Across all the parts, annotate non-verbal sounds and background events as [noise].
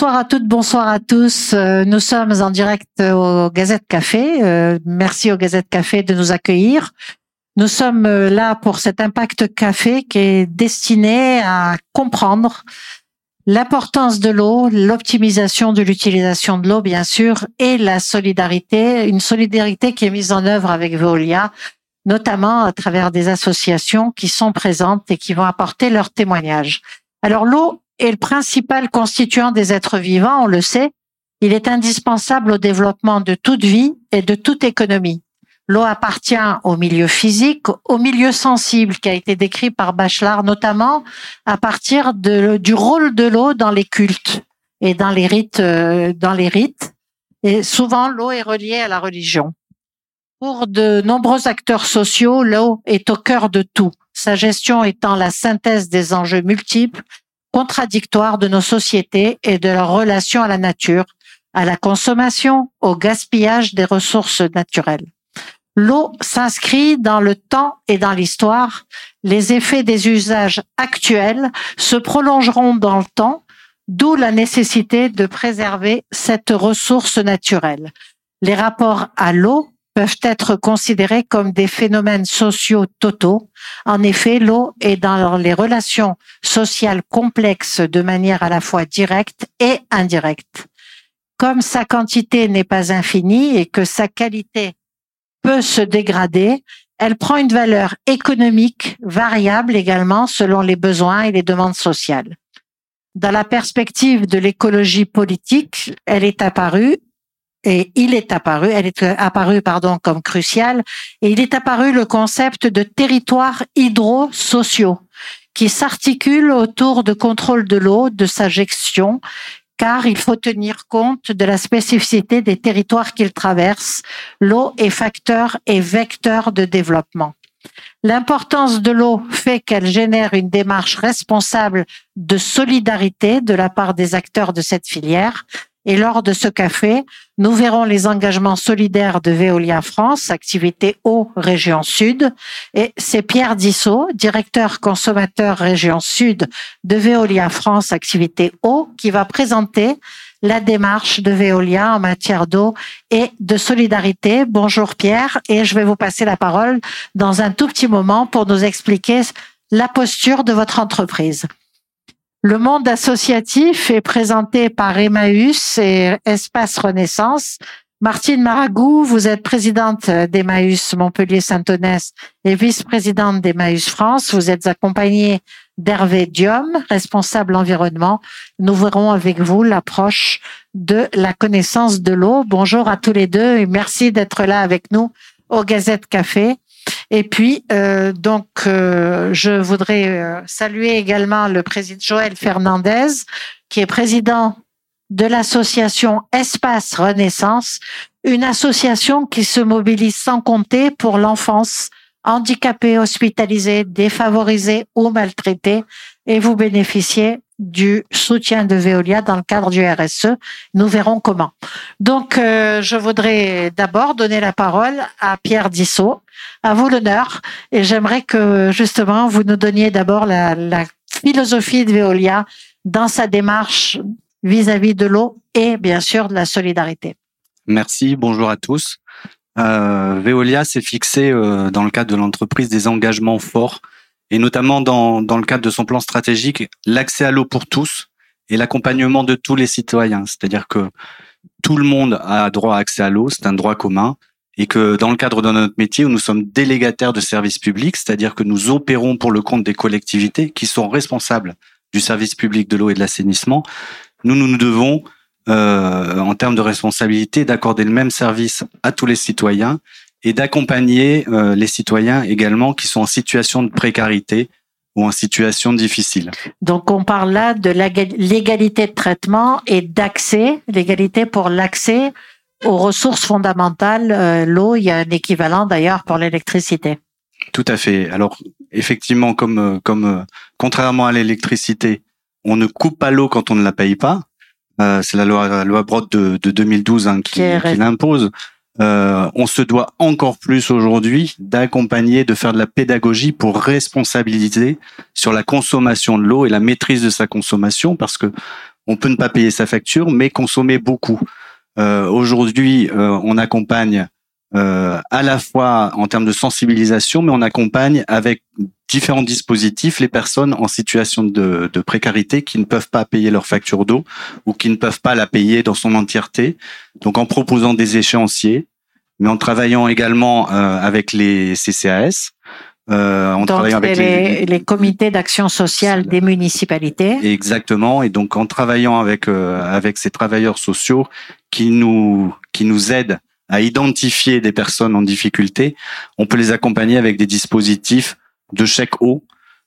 Bonsoir à toutes, bonsoir à tous. Euh, nous sommes en direct au Gazette Café. Euh, merci au Gazette Café de nous accueillir. Nous sommes euh, là pour cet impact café qui est destiné à comprendre l'importance de l'eau, l'optimisation de l'utilisation de l'eau, bien sûr, et la solidarité, une solidarité qui est mise en œuvre avec Veolia, notamment à travers des associations qui sont présentes et qui vont apporter leur témoignage. Alors l'eau est le principal constituant des êtres vivants, on le sait. Il est indispensable au développement de toute vie et de toute économie. L'eau appartient au milieu physique, au milieu sensible qui a été décrit par Bachelard, notamment à partir du rôle de l'eau dans les cultes et dans les rites, euh, dans les rites. Et souvent, l'eau est reliée à la religion. Pour de nombreux acteurs sociaux, l'eau est au cœur de tout, sa gestion étant la synthèse des enjeux multiples, contradictoires de nos sociétés et de leur relation à la nature, à la consommation, au gaspillage des ressources naturelles. L'eau s'inscrit dans le temps et dans l'histoire. Les effets des usages actuels se prolongeront dans le temps, d'où la nécessité de préserver cette ressource naturelle. Les rapports à l'eau peuvent être considérés comme des phénomènes sociaux totaux. En effet, l'eau est dans les relations sociales complexes de manière à la fois directe et indirecte. Comme sa quantité n'est pas infinie et que sa qualité peut se dégrader. Elle prend une valeur économique variable également selon les besoins et les demandes sociales. Dans la perspective de l'écologie politique, elle est apparue et il est apparu, elle est apparue pardon comme cruciale et il est apparu le concept de territoire hydro-sociaux qui s'articule autour de contrôle de l'eau, de sa gestion car il faut tenir compte de la spécificité des territoires qu'il traverse. L'eau est facteur et vecteur de développement. L'importance de l'eau fait qu'elle génère une démarche responsable de solidarité de la part des acteurs de cette filière, et lors de ce café, nous verrons les engagements solidaires de Veolia France, activité eau région sud. Et c'est Pierre Dissot, directeur consommateur région sud de Veolia France, activité eau, qui va présenter la démarche de Veolia en matière d'eau et de solidarité. Bonjour Pierre, et je vais vous passer la parole dans un tout petit moment pour nous expliquer la posture de votre entreprise. Le monde associatif est présenté par Emmaüs et Espace Renaissance. Martine Maragou, vous êtes présidente d'Emmaüs Montpellier-Saint-Onès et vice-présidente d'Emmaüs France. Vous êtes accompagnée d'Hervé Diom, responsable environnement. Nous verrons avec vous l'approche de la connaissance de l'eau. Bonjour à tous les deux et merci d'être là avec nous au Gazette Café. Et puis, euh, donc, euh, je voudrais euh, saluer également le président Joël Fernandez, qui est président de l'association Espace Renaissance, une association qui se mobilise sans compter pour l'enfance handicapée, hospitalisée, défavorisée ou maltraitée. Et vous bénéficiez du soutien de Veolia dans le cadre du RSE. Nous verrons comment. Donc, euh, je voudrais d'abord donner la parole à Pierre Dissot. À vous l'honneur. Et j'aimerais que justement vous nous donniez d'abord la, philosophie de Veolia dans sa démarche vis-à-vis de l'eau et bien sûr de la solidarité. Merci. Bonjour à tous. Euh, Veolia s'est fixé euh, dans le cadre de l'entreprise des engagements forts et notamment dans, dans le cadre de son plan stratégique, l'accès à l'eau pour tous et l'accompagnement de tous les citoyens. C'est-à-dire que tout le monde a droit à accès à l'eau, c'est un droit commun, et que dans le cadre de notre métier, où nous sommes délégataires de services publics, c'est-à-dire que nous opérons pour le compte des collectivités qui sont responsables du service public de l'eau et de l'assainissement, nous, nous nous devons, euh, en termes de responsabilité, d'accorder le même service à tous les citoyens et d'accompagner euh, les citoyens également qui sont en situation de précarité ou en situation difficile. Donc on parle là de l'égalité de traitement et d'accès, l'égalité pour l'accès aux ressources fondamentales. Euh, l'eau, il y a un équivalent d'ailleurs pour l'électricité. Tout à fait. Alors effectivement, comme euh, comme contrairement à l'électricité, on ne coupe pas l'eau quand on ne la paye pas. c'est la loi, la loi Brod de, de 2012 hein, qui, qui l'impose. Euh, on se doit encore plus aujourd'hui d'accompagner, de faire de la pédagogie pour responsabiliser sur la consommation de l'eau et la maîtrise de sa consommation, parce que on peut ne pas payer sa facture, mais consommer beaucoup. Euh, Aujourd'hui, euh, on accompagne euh, à la fois en termes de sensibilisation, mais on accompagne avec différents dispositifs les personnes en situation de, de précarité qui ne peuvent pas payer leur facture d'eau ou qui ne peuvent pas la payer dans son entièreté. Donc en proposant des échéanciers, mais en travaillant également euh, avec les CCAS, euh, on travaille avec les, les, comités d'action sociale des municipalités. Exactement. Et donc, en travaillant avec euh, avec ces travailleurs sociaux qui nous qui nous aident à identifier des personnes en difficulté, on peut les accompagner avec des dispositifs de chèque eau,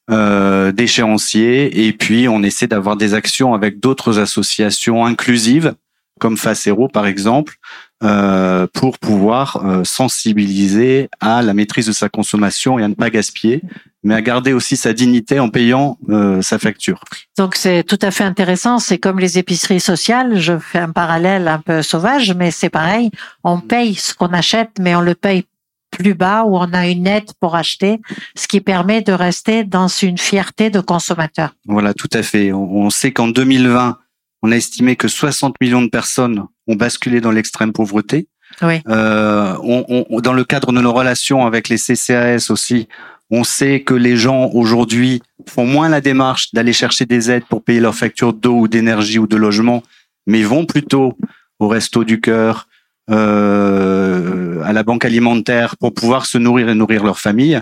euh, d'échéanciers, et puis on essaie d'avoir des actions avec d'autres associations inclusives comme Facero par exemple, euh, pour pouvoir euh, sensibiliser à la maîtrise de sa consommation et à ne pas gaspiller, mais à garder aussi sa dignité en payant euh, sa facture. Donc c'est tout à fait intéressant. C'est comme les épiceries sociales. Je fais un parallèle un peu sauvage, mais c'est pareil. On paye ce qu'on achète, mais on le paye plus bas où on a une aide pour acheter, ce qui permet de rester dans une fierté de consommateur. Voilà, tout à fait. On sait qu'en 2020, on a estimé que 60 millions de personnes ont basculé dans l'extrême pauvreté. Oui. Euh, on, dans le cadre de nos relations avec les CCAS aussi, on sait que les gens aujourd'hui font moins la démarche d'aller chercher des aides pour payer leurs factures d'eau ou d'énergie ou de logement, mais vont plutôt au resto du cœur, euh, à la banque alimentaire pour pouvoir se nourrir et nourrir leur famille.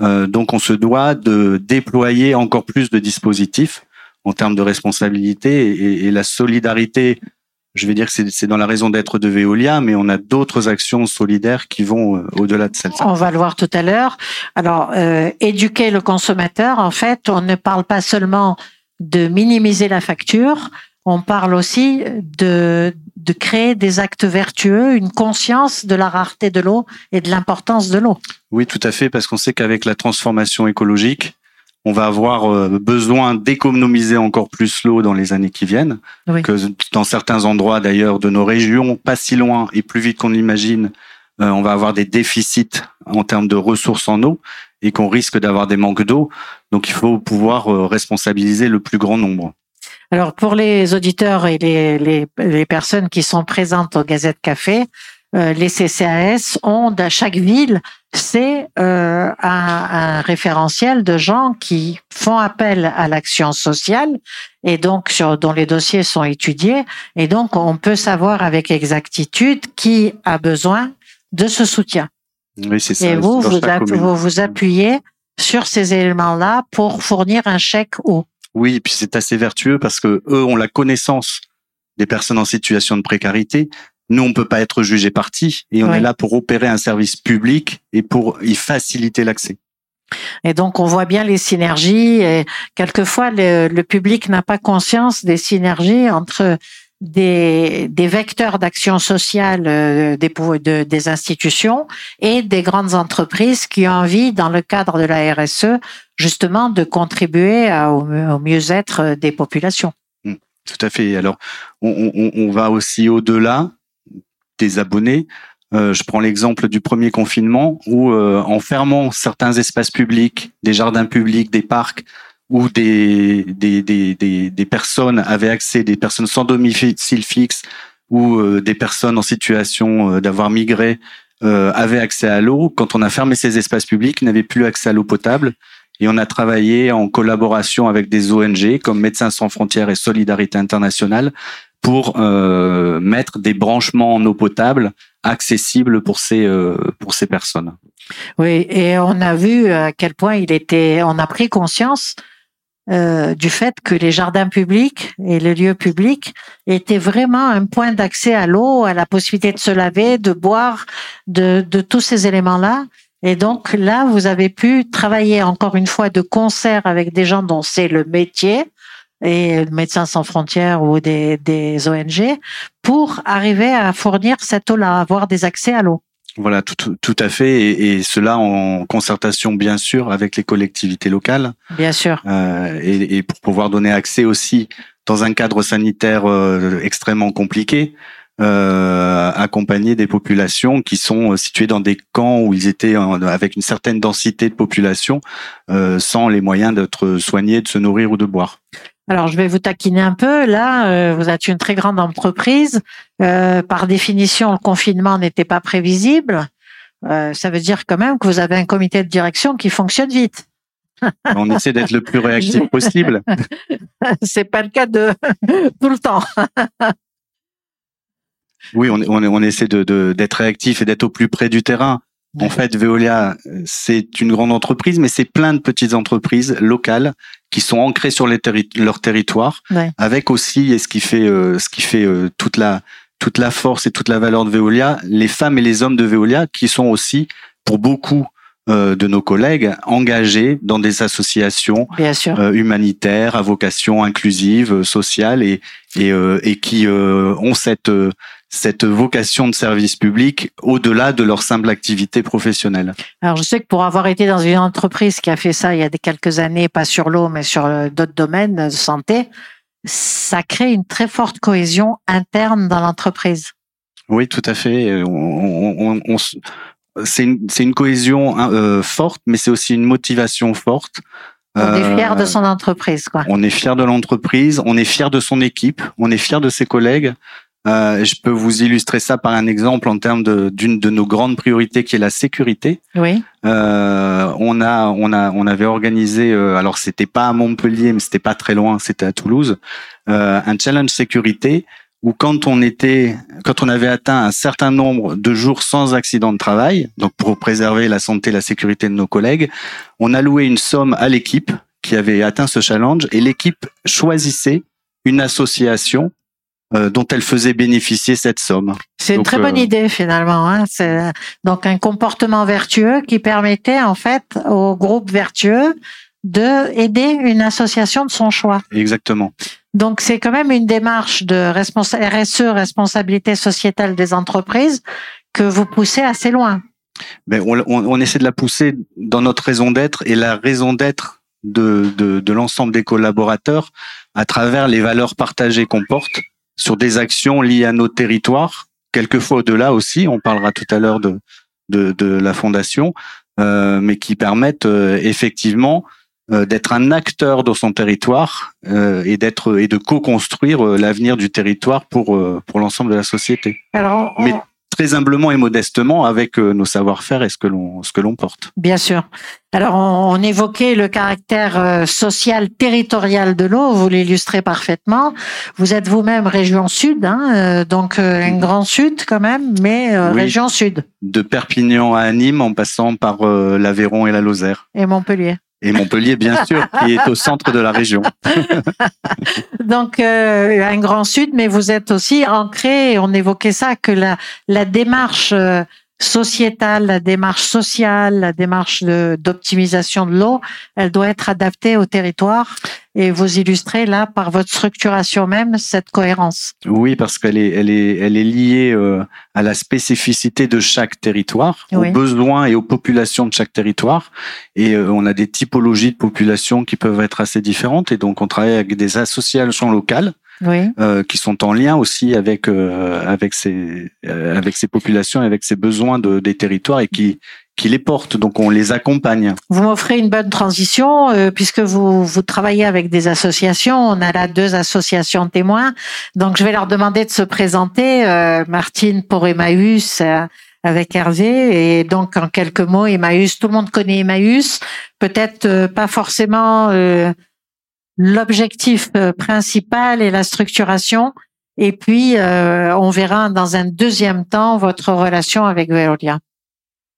Euh, donc on se doit de déployer encore plus de dispositifs en termes de responsabilité et, et la solidarité. Je vais dire que c'est dans la raison d'être de Veolia, mais on a d'autres actions solidaires qui vont euh, au-delà de celle-ci. On va le voir tout à l'heure. Alors, euh, éduquer le consommateur, en fait, on ne parle pas seulement de minimiser la facture, on parle aussi de, de créer des actes vertueux, une conscience de la rareté de l'eau et de l'importance de l'eau. Oui, tout à fait, parce qu'on sait qu'avec la transformation écologique, on va avoir euh, besoin d'économiser encore plus l'eau dans les années qui viennent. Que dans certains endroits d'ailleurs de nos régions, pas si loin et plus vite qu'on l'imagine, euh, on va avoir des déficits en termes de ressources en eau et qu'on risque d'avoir des manques d'eau. Donc il faut pouvoir euh, responsabiliser le plus grand nombre. Alors pour les auditeurs et les, les, les personnes qui sont présentes au Gazette Café, euh, les CCAS ont dans chaque ville c'est euh, un, référentiel de gens qui font appel à l'action sociale et donc sur, dont les dossiers sont étudiés et donc on peut savoir avec exactitude qui a besoin de ce soutien. Oui, c'est ça. Et vous, vous, vous, vous appuyez sur ces éléments-là pour fournir un chèque ou Oui, puis c'est assez vertueux parce que eux ont la connaissance des personnes en situation de précarité, nous, on peut pas être jugé parti et on est là pour opérer un service public et pour y faciliter l'accès. Et donc, on voit bien les synergies. Et quelquefois, le, public n'a pas conscience des synergies entre des, des vecteurs d'action sociale euh, des, de, des institutions et des grandes entreprises qui ont envie, dans le cadre de la RSE, justement, de contribuer au, mieux-être des populations. Mmh, tout à fait. Alors, on, on, on va aussi au-delà des abonnés. Euh, je prends l'exemple du premier confinement où, euh, en fermant certains espaces publics, des jardins publics, des parcs, où des, des, des, des, des personnes avaient accès, des personnes sans domicile fixe ou euh, des personnes en situation d'avoir migré avaient accès à l'eau. Quand on a fermé ces espaces publics, n'avaient plus accès à l'eau potable. Et on a travaillé en collaboration avec des ONG comme Médecins sans frontières et Solidarité internationale pour euh, mettre des branchements en eau potable accessibles pour ces euh, pour ces personnes. Oui, et on a vu à quel point il était, on a pris conscience euh, du fait que les jardins publics et les lieux publics étaient vraiment un point d'accès à l'eau, à la possibilité de se laver, de boire, de, de tous ces éléments-là. Et donc là, vous avez pu travailler encore une fois de concert avec des gens dont c'est le métier, et Médecins sans frontières ou des, des ONG pour arriver à fournir cette eau-là, avoir des accès à l'eau. Voilà, tout, tout à fait, et, et, cela en concertation bien sûr avec les collectivités locales. Bien sûr. Euh, et, et, pour pouvoir donner accès aussi dans un cadre sanitaire euh, extrêmement compliqué, euh, accompagner des populations qui sont situées dans des camps où ils étaient avec une certaine densité de population, euh, sans les moyens d'être soignés, de se nourrir ou de boire. Alors, je vais vous taquiner un peu. Là, euh, vous êtes une très grande entreprise. Euh, par définition, le confinement n'était pas prévisible. Euh, ça veut dire quand même que vous avez un comité de direction qui fonctionne vite. [laughs] On essaie d'être le plus réactif [laughs] possible. C'est pas le cas de [laughs] tout le temps. oui, on, on, on essaie de, d'être réactif et d'être au plus près du terrain. En fait, Veolia, c'est une grande entreprise, mais c'est plein de petites entreprises locales qui sont ancrées sur les leur territoire, avec aussi, et ce qui fait, euh, ce qui fait euh, toute la toute la force et toute la valeur de Veolia, les femmes et les hommes de Veolia, qui sont aussi, pour beaucoup euh, de nos collègues, engagés dans des associations humanitaires à vocation inclusive, sociale, et et, et qui ont cette cette vocation de service public au-delà de leur simple activité professionnelle. Alors je sais que pour avoir été dans une entreprise qui a fait ça il y a quelques années, pas sur l'eau mais sur euh, d'autres domaines de santé, ça crée une très forte cohésion interne dans l'entreprise. Oui, tout à fait. On, on, c'est une, une, cohésion hein, euh, forte, mais c'est aussi une motivation forte. On est fier de euh, son entreprise, quoi. On est fier de l'entreprise, on est fier de son équipe, on est fier de ses collègues. Euh, je peux vous illustrer ça par un exemple en termes d'une de, nos grandes priorités qui est la sécurité. Oui. Euh, on a on a on avait organisé euh, alors c'était pas à Montpellier mais c'était pas très loin c'était à Toulouse euh, un challenge sécurité où quand on était quand on avait atteint un certain nombre de jours sans accident de travail donc pour préserver la santé la sécurité de nos collègues on allouait une somme à l'équipe qui avait atteint ce challenge et l'équipe choisissait une association dont elle faisait bénéficier cette somme. C'est une très bonne euh, idée finalement. Hein. C'est donc un comportement vertueux qui permettait en fait au groupe vertueux de aider une association de son choix. Exactement. Donc c'est quand même une démarche de RSE, responsabilité sociétale des entreprises, que vous poussez assez loin. Mais on, on, on essaie de la pousser dans notre raison d'être et la raison d'être de, de, de l'ensemble des collaborateurs à travers les valeurs partagées qu'on porte sur des actions liées à nos territoires, quelquefois au-delà aussi. On parlera tout à l'heure de, de, de, la fondation, euh, mais qui permettent euh, effectivement euh, d'être un acteur dans son territoire euh, et d'être et de co-construire l'avenir du territoire pour pour l'ensemble de la société. Alors, mais très humblement et modestement avec euh, nos savoir-faire et ce que l'on ce que l'on porte. Bien sûr. Alors on, on, évoquait le caractère euh, social territorial de l'eau, vous l'illustrez parfaitement. Vous êtes vous-même région sud, hein, euh, donc un grand sud quand même, mais région sud. De Perpignan à Nîmes en passant par l'Aveyron et la Lozère. Et Montpellier et Montpellier, bien sûr, qui est au centre de la région. [laughs] Donc, euh, un grand sud, mais vous êtes aussi ancré, on évoquait ça, que la, démarche euh, sociétale, la démarche sociale, la démarche d'optimisation de, l'eau, elle doit être adaptée au territoire. Et vous illustrez là par votre structuration même cette cohérence. Oui, parce qu'elle est, elle est, elle est liée euh, à la spécificité de chaque territoire, aux besoins et aux populations de chaque territoire. Et euh, on a des typologies de populations qui peuvent être assez différentes. Et donc, on travaille avec des associations locales oui. euh, qui sont en lien aussi avec euh, avec ces euh, avec ces populations, avec ces besoins de, des territoires et qui qui les portent. Donc on les accompagne. Vous m'offrez une bonne transition euh, puisque vous vous travaillez avec des associations. On a là deux associations témoins. Donc je vais leur demander de se présenter. Martine pour Emmaüs avec Hervé. Et donc, en quelques mots, Emmaüs, tout le monde connaît Emmaüs. Peut-être pas forcément l'objectif euh, principal et la structuration. Et puis, euh, on verra dans un deuxième temps votre relation avec Veolia.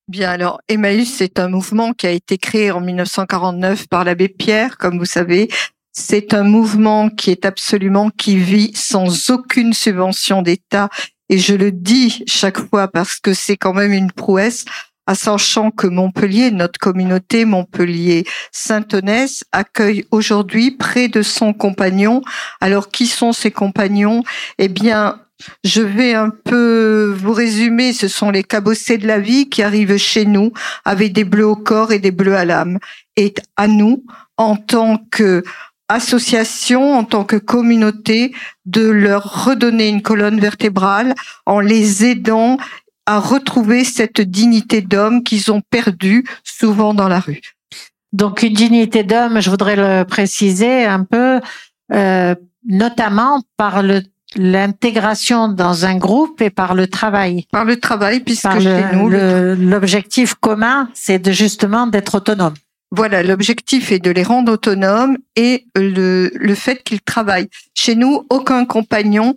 Bien, alors Emmaüs, c'est un mouvement qui a été créé en 1949 par l'abbé Pierre, comme vous savez. C'est un mouvement qui est absolument, qui vit sans aucune subvention d'État. Et je le dis chaque fois parce que c'est quand même une prouesse à sachant que Montpellier, notre communauté Montpellier Sainte-Onès, accueille aujourd'hui près de 100 compagnons. Alors, qui sont ces compagnons? Eh bien, je vais un peu vous résumer. Ce sont les cabossés de la vie qui arrivent chez nous avec des bleus au corps et des bleus à l'âme. Et à nous, en tant que association, en tant que communauté, de leur redonner une colonne vertébrale en les aidant à retrouver cette dignité d'homme qu'ils ont perdue souvent dans la rue. Donc une dignité d'homme, je voudrais le préciser un peu. euh, notamment par le l'intégration dans un groupe et par le travail. Par le travail, puisque Par chez le- nous, le- l'objectif commun, c'est de justement d'être autonome. voilà, l'objectif est de les rendre autonomes et le, le fait qu'ils travaillent. Chez nous, aucun compagnon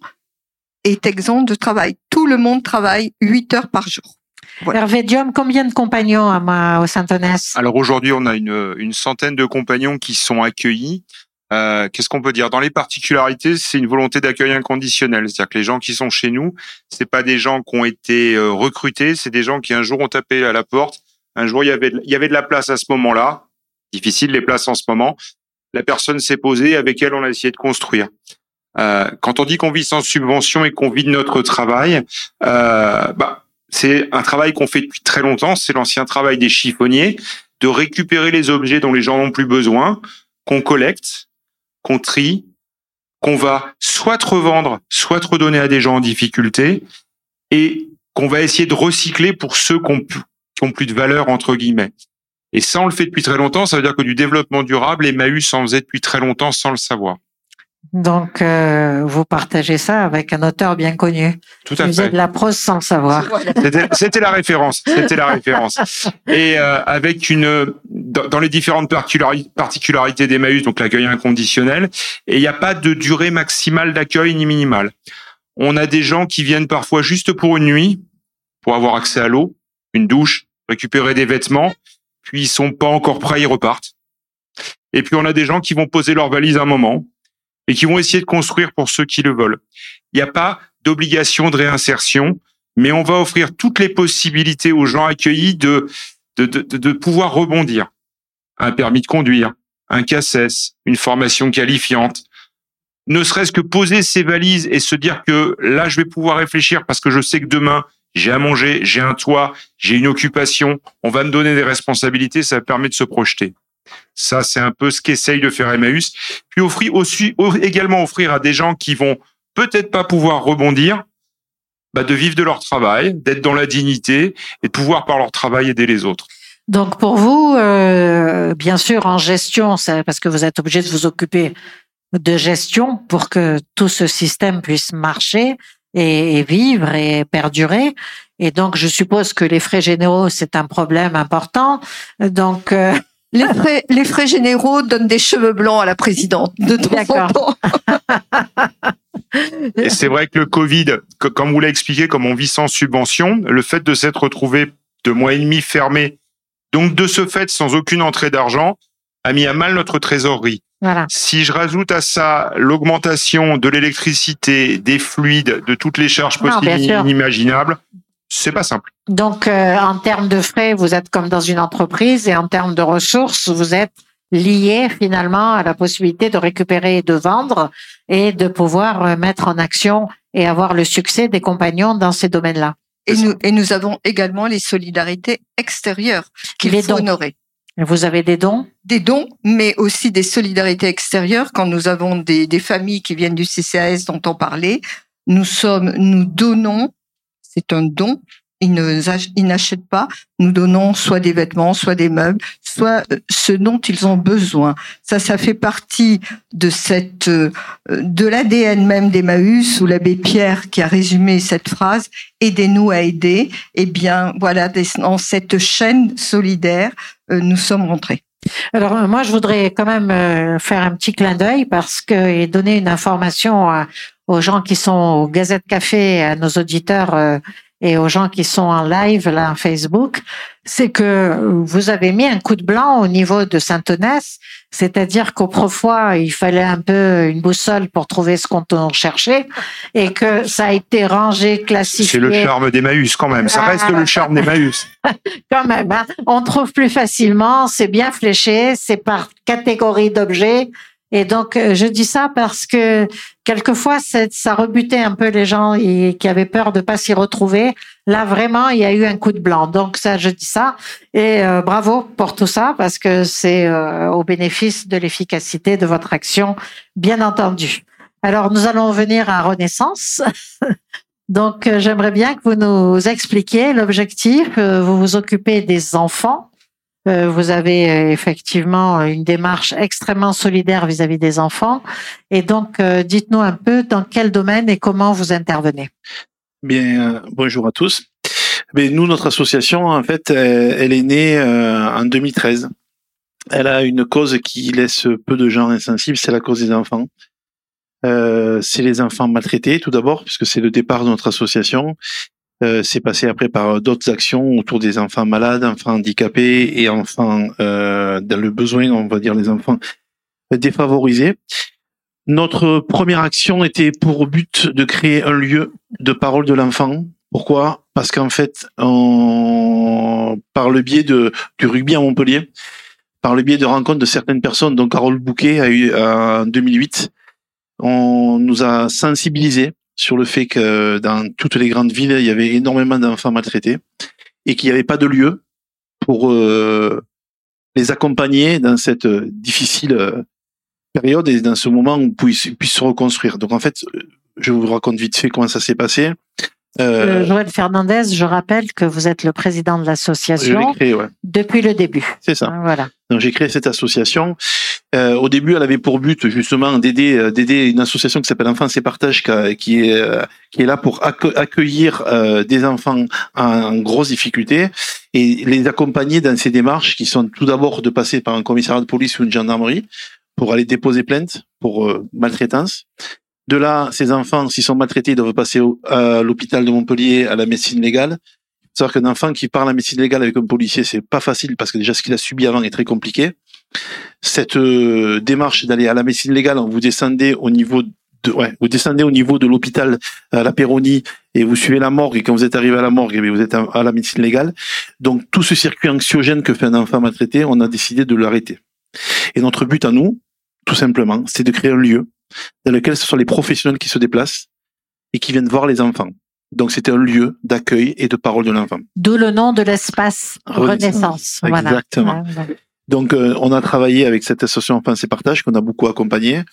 est exempt de travail. Tout le monde travaille 8 heures par jour. Voilà. Hervé Diom, combien de compagnons à moi, au Saint-Onès Alors aujourd'hui, on a une, une centaine de compagnons qui sont accueillis. Euh, Qu'est-ce qu'on peut dire? Dans les particularités, c'est une volonté d'accueil inconditionnel. C'est-à-dire que les gens qui sont chez nous, c'est pas des gens qui ont été euh, recrutés, c'est des gens qui un jour ont tapé à la porte. Un jour, il y avait de, il y avait de la place à ce moment-là. Difficile les places en ce moment. La personne s'est posée, avec elle, on a essayé de construire. Euh, quand on dit qu'on vit sans subvention et qu'on vit de notre travail, euh, bah, c'est un travail qu'on fait depuis très longtemps. C'est l'ancien travail des chiffonniers de récupérer les objets dont les gens n'ont plus besoin, qu'on collecte, qu'on trie, qu'on va soit revendre, soit redonner à des gens en difficulté, et qu'on va essayer de recycler pour ceux qui ont, qui ont plus de valeur, entre guillemets. Et ça, on le fait depuis très longtemps. Ça veut dire que du développement durable, Emmaüs en faisait depuis très longtemps sans le savoir. Donc, euh, vous partagez ça avec un auteur bien connu. Tout Qui à fait. de la prose sans le savoir. C'était- la référence. C'était la référence. Et euh, avec une dans, dans les différentes particulari- particularités d'Emmaüs, donc l'accueil inconditionnel, et il n'y a pas de durée maximale d'accueil ni minimale. On a des gens qui viennent parfois juste pour une nuit, pour avoir accès à l'eau, une douche, récupérer des vêtements, puis ils sont pas encore prêts, ils repartent. Et puis on a des gens qui vont poser leur valise un moment et qui vont essayer de construire pour ceux qui le veulent. Il n'y a pas d'obligation de réinsertion mais on va offrir toutes les possibilités aux gens accueillis de, de, de, de- pouvoir rebondir. Un permis de conduire, un CACES, une formation qualifiante, ne serait-ce que poser ses valises et se dire que là, je vais pouvoir réfléchir parce que je sais que demain, j'ai à manger, j'ai un toit, j'ai une occupation, on va me donner des responsabilités, ça permet de se projeter. Ça, c'est un peu ce qu'essaye de faire Emmaüs. Puis offrir aussi, également offrir à des gens qui vont peut-être pas pouvoir rebondir, bah, de vivre de leur travail, d'être dans la dignité et de pouvoir par leur travail aider les autres. Donc, pour vous, euh, bien sûr, en gestion, parce que vous êtes obligé de vous occuper de gestion pour que tout ce système puisse marcher et, et vivre et perdurer. Et donc, je suppose que les frais généraux, c'est un problème important. Donc, euh, Les frais, les frais généraux donnent des cheveux blancs à la présidente de temps en D'accord. temps. [laughs] Et c'est vrai que le Covid, que- comme vous l'avez expliqué, comme on vit sans subvention, le fait de s'être retrouvé deux mois et demi fermé, donc de ce fait sans aucune entrée d'argent, a mis à mal notre trésorerie. voilà. Si je rajoute à ça l'augmentation de l'électricité, des fluides, de toutes les charges Non, possibles bien et sûr. inimaginables, c'est pas simple. Donc, euh, en termes de frais, vous êtes comme dans une entreprise et en termes de ressources, vous êtes lié finalement à la possibilité de récupérer et de vendre et de pouvoir euh, mettre en action et avoir le succès des compagnons dans ces domaines-là. Et nous, et nous avons également les solidarités extérieures qu'il faut dons. honorer. Vous avez des dons? Des dons, mais aussi des solidarités extérieures. Quand nous avons des, des familles qui viennent du CCAS dont on parlait, nous sommes, nous donnons, c'est un don. Ils n'achètent pas. Nous donnons soit des vêtements, soit des meubles, soit euh, ce dont ils ont besoin. Ça, ça fait partie de cette, euh, de l'ADN même d'Emmaüs, où l'abbé Pierre qui a résumé cette phrase, aidez-nous à aider. Eh bien, voilà, dans cette chaîne solidaire, euh, nous sommes rentrés. Alors moi, je voudrais quand même faire un petit clin d'œil parce que et donner une information à- aux gens qui sont au Gazette Café, à nos auditeurs euh, et aux gens qui sont en live là en Facebook, c'est que vous avez mis un coup de blanc au niveau de Saint-Onès, c'est-à-dire qu'autrefois il fallait un peu une boussole pour trouver ce qu'on cherchait et que ça a été rangé, classifié. C'est le charme d'Emmaüs quand même. Ça Ah. reste le charme d'Emmaüs. [laughs] quand même. hein. On trouve plus facilement, c'est bien fléché, c'est par catégorie d'objets. Et donc, euh, je dis ça parce que quelquefois, ça rebutait un peu les gens qui avaient peur de pas s'y retrouver. Là, vraiment, il y a eu un coup de blanc. Donc, ça, je dis ça. Et euh, bravo pour tout ça parce que c'est euh, au bénéfice de l'efficacité de votre action, bien entendu. Alors, nous allons venir à Renaissance. [laughs] Donc, euh, j'aimerais bien que vous nous expliquiez l'objectif. Euh, Vous vous occupez des enfants. Euh, vous avez euh, effectivement une démarche extrêmement solidaire vis-à-vis des enfants. Et donc, euh, dites-nous un peu dans quel domaine et comment vous intervenez. Bien, bonjour à tous. Mais nous, notre association, en fait, elle est née en 2013. Elle a une cause qui laisse peu de gens insensibles, c'est la cause des enfants. C'est les enfants maltraités tout d'abord, puisque c'est le départ de notre association. Euh, c'est passé après par d'autres actions autour des enfants malades, enfants handicapés et enfants euh, dans le besoin, on va dire les enfants défavorisés. Notre première action était pour but de créer un lieu de parole de l'enfant. Pourquoi? Parce qu'en fait, par le biais de, du rugby à Montpellier, par le biais de rencontres de certaines personnes, dont Carole Bouquet a eu en 2008, on nous a sensibilisés sur le fait que dans toutes les grandes villes, il y avait énormément d'enfants maltraités et qu'il n'y avait pas de lieu pour euh, les accompagner dans cette difficile euh, période et dans ce moment où ils puissent se reconstruire. Donc en fait, je vous raconte vite fait comment ça s'est passé. Euh, euh, Joël Fernandez, je rappelle que vous êtes le président de l'association ouais. depuis le début. C'est ça. Voilà. Donc j'ai créé cette association. Euh, au début, elle avait pour but justement d'aider euh, d'aider une association qui s'appelle Enfants et Partage, qui est qui est là pour accueillir des enfants en, grosse difficulté et les accompagner dans ces démarches qui sont tout d'abord de passer par un commissariat de police ou une gendarmerie pour aller déposer plainte pour maltraitance de là, ces enfants, s'ils sont maltraités, doivent passer à l'hôpital de Montpellier à la médecine légale. C'est-à-dire qu'un enfant qui parle à la médecine légale avec un policier, c'est pas facile parce que déjà ce qu'il a subi avant est très compliqué. Cette euh, démarche d'aller à la médecine légale, vous descendez au niveau de, ouais, vous descendez au niveau de l'hôpital à la Péronie et vous suivez la morgue et quand vous êtes arrivé à la morgue, eh vous êtes à la médecine légale. Donc tout ce circuit anxiogène que fait un enfant maltraité, on a décidé de l'arrêter. Et notre but à nous, tout simplement, c'est de créer un lieu dans lequel ce sont les professionnels qui se déplacent et qui viennent voir les enfants. Donc c'était un lieu d'accueil et de parole de l'enfant. D'où le nom de l'espace Renaissance. Exactement. Donc euh, on a travaillé avec cette association Enfants et Partage qu'on a beaucoup accompagné.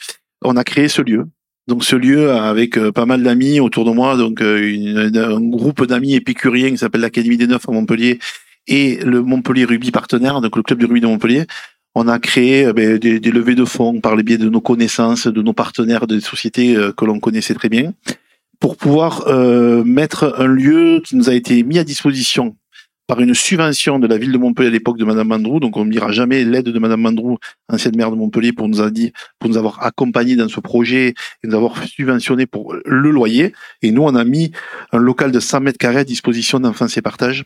On a créé ce lieu. Donc ce lieu avec euh, pas mal d'amis autour de moi, donc euh, un groupe d'amis épicuriens qui s'appelle l'Académie des Neufs à Montpellier et le Montpellier Rugby Partenaire, donc le club de rugby de Montpellier, on a créé euh, ben, des, levées de fonds par le biais de nos connaissances, de nos partenaires, des sociétés euh, que l'on connaissait très bien, pour pouvoir euh, mettre un lieu qui nous a été mis à disposition par une subvention de la ville de Montpellier à l'époque de Madame Mandrou. Donc on ne dira jamais l'aide de Madame Mandrou, ancienne maire de Montpellier, pour nous a pour nous avoir accompagnés dans ce projet et nous avoir subventionné pour le loyer. Et nous, on a mis un local de 100 mètres carrés à disposition d'enfants et partage.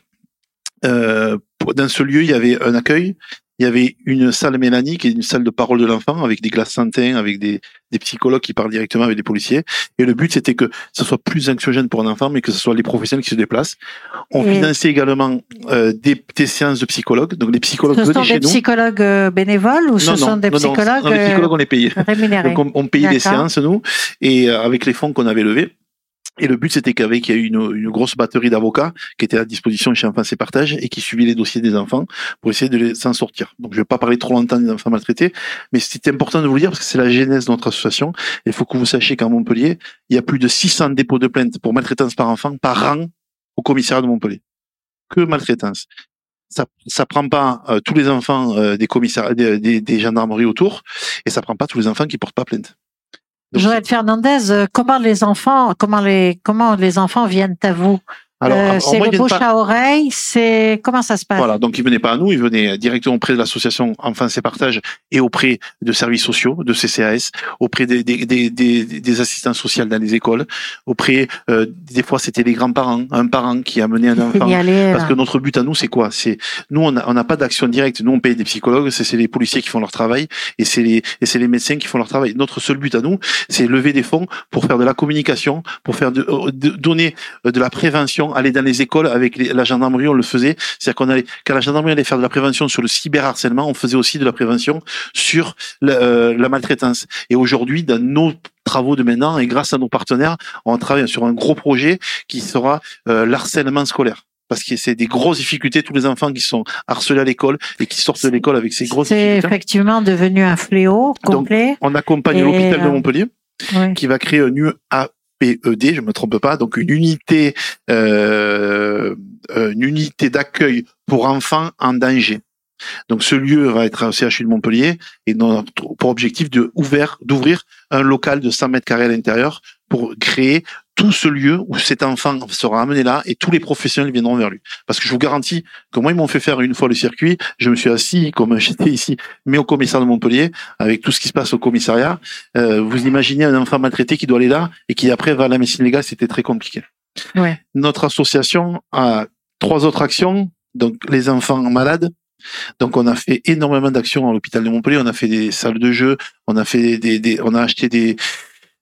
Dans ce lieu, il y avait un accueil, il y avait une salle Mélanie qui est une salle de parole de l'enfant avec des glaces santin, avec des, des, psychologues qui parlent directement avec des policiers. Et le but, c'était que ce soit plus anxiogène pour un enfant, mais que ce soit les professionnels qui se déplacent. On finançait également euh, des, des, séances de psychologues. Donc les psychologues ce sont des psychologues euh, bénévoles ou ce sont des psychologues non, les psychologues, on les payait. Donc on, on payait des séances, nous, et euh, avec les fonds qu'on avait levés. Et le but, c'était qu'avec il y a eu une, grosse batterie d'avocats qui étaient à disposition chez Enfants et Partage et qui suivaient les dossiers des enfants pour essayer de s'en sortir. Donc, je vais pas parler trop longtemps des enfants maltraités, mais c'était important de vous le dire parce que c'est la genèse de notre association. Il faut que vous sachiez qu'à Montpellier, il y a plus de 600 dépôts de plainte pour maltraitance par enfant par an au commissariat de Montpellier. Que maltraitance. Ça, ça prend pas euh, tous les enfants euh, des des, des gendarmeries autour, et ça prend pas tous les enfants qui portent pas plainte. Joël Fernandez, euh, comment les enfants, comment les, comment les enfants viennent à vous? Alors, euh, c'est le bouche à oreille, c'est comment ça se passe? Voilà, donc ils venaient pas à nous, ils venaient directement auprès de l'association Enfance et Partage et auprès de services sociaux, de CCAS, auprès des, des, des, des, des assistants sociaux dans les écoles, auprès euh, des fois c'était les grands-parents, un parent qui a amené un enfant. parce que notre but à nous c'est quoi? C'est nous on n'a on pas d'action directe, nous on paye des psychologues, c'est les policiers qui font leur travail et c'est les et c'est les médecins qui font leur travail. Notre seul but à nous, c'est lever des fonds pour faire de la communication, pour faire de, de donner de la prévention aller dans les écoles avec la gendarmerie, on le faisait. C'est-à-dire qu'on allait, quand la gendarmerie allait faire de la prévention sur le cyberharcèlement, on faisait aussi de la prévention sur la, euh, la maltraitance. Et aujourd'hui, dans nos travaux de maintenant, et grâce à nos partenaires, on travaille sur un gros projet qui sera euh, l'harcèlement scolaire parce que c'est des grosses difficultés, tous les enfants qui sont harcelés à l'école et qui sortent de l'école avec ces grosses difficultés. C'est effectivement devenu un fléau complet. on accompagne l'hôpital de euh, Montpellier, qui va créer un PED, je me trompe pas, donc une unité, euh, euh, une unité d'accueil pour enfants en danger. Donc ce lieu va être au CHU de Montpellier et pour objectif d'ouvrir un local de 100 mètres carrés à l'intérieur pour créer tout ce lieu où cet enfant sera amené là et tous les professionnels viendront vers lui. Parce que je vous garantis que moi, ils m'ont fait faire une fois le circuit, je me suis assis comme [laughs] j'étais ici, mais au commissariat de Montpellier, avec tout ce qui se passe au commissariat. Euh, vous imaginez un enfant maltraité qui doit aller là et qui après va à la médecine légale, c'était très compliqué. Ouais. Notre association a trois autres actions, donc les enfants malades, donc on a fait énormément d'actions à l'hôpital de Montpellier. On a fait des salles de jeu, on a fait des, des on a acheté des,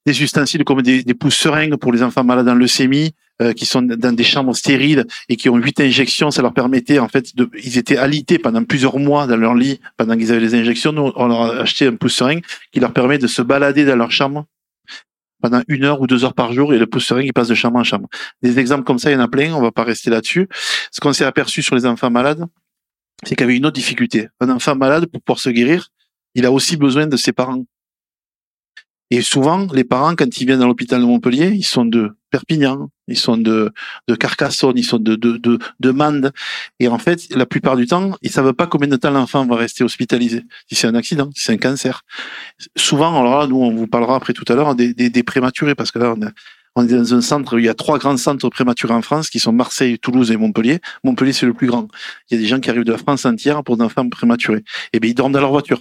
des ustensiles comme des, des seringues pour les enfants malades en leucémie, euh, qui sont dans des chambres stériles et qui ont huit injections. Ça leur permettait en fait de, ils étaient alités pendant plusieurs mois dans leur lit pendant qu'ils avaient les injections. Nous, on leur a acheté un pouce seringue qui leur permet de se balader dans leur chambre pendant une heure ou deux heures par jour et le pouce seringue il passe de chambre en chambre. Des exemples comme ça, il y en a plein. On va pas rester là-dessus. Ce qu'on s'est aperçu sur les enfants malades, c'est qu'il y avait une autre difficulté. Un enfant malade, pour pouvoir se guérir, il a aussi besoin de ses parents. Et souvent, les parents, quand ils viennent à l'hôpital de Montpellier, ils sont de Perpignan, ils sont de, de Carcassonne, ils sont de, de, de, de Mende. Et en fait, la plupart du temps, ils savent pas combien de temps l'enfant va rester hospitalisé. Si c'est un accident, si c'est un cancer. Souvent, alors là, nous, on vous parlera après tout à l'heure des, des, des prématurés, parce que là, on on est dans un centre, il y a trois grands centres prématurés en France qui sont Marseille, Toulouse et Montpellier. Montpellier, c'est le plus grand. Il y a des gens qui arrivent de la France entière pour des enfants prématurés. Et bien, ils dorment dans leur voiture.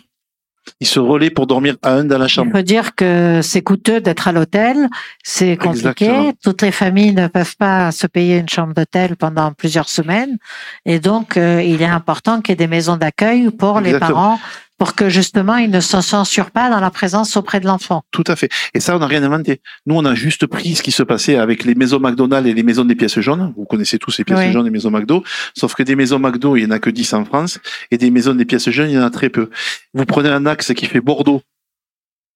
Ils se relaient pour dormir à un dans la On chambre. peut dire que c'est coûteux d'être à l'hôtel, c'est compliqué. Exactement. Toutes les familles ne peuvent pas se payer une chambre d'hôtel pendant plusieurs semaines, et donc euh, il est important qu'il y ait des maisons d'accueil pour les parents, pour que justement ils ne se censurent pas dans la présence auprès de l'enfant. Tout à fait. Et ça, on n'a rien inventé. Nous, on a juste pris ce qui se passait avec les maisons McDonald's et les maisons des pièces jaunes. Vous connaissez tous les pièces Oui. jaunes des maisons McDo. Sauf que des maisons McDo, il y en a que 10 en France. Et des maisons des pièces jaunes, il y en a très peu. Vous prenez un axe qui fait Bordeaux,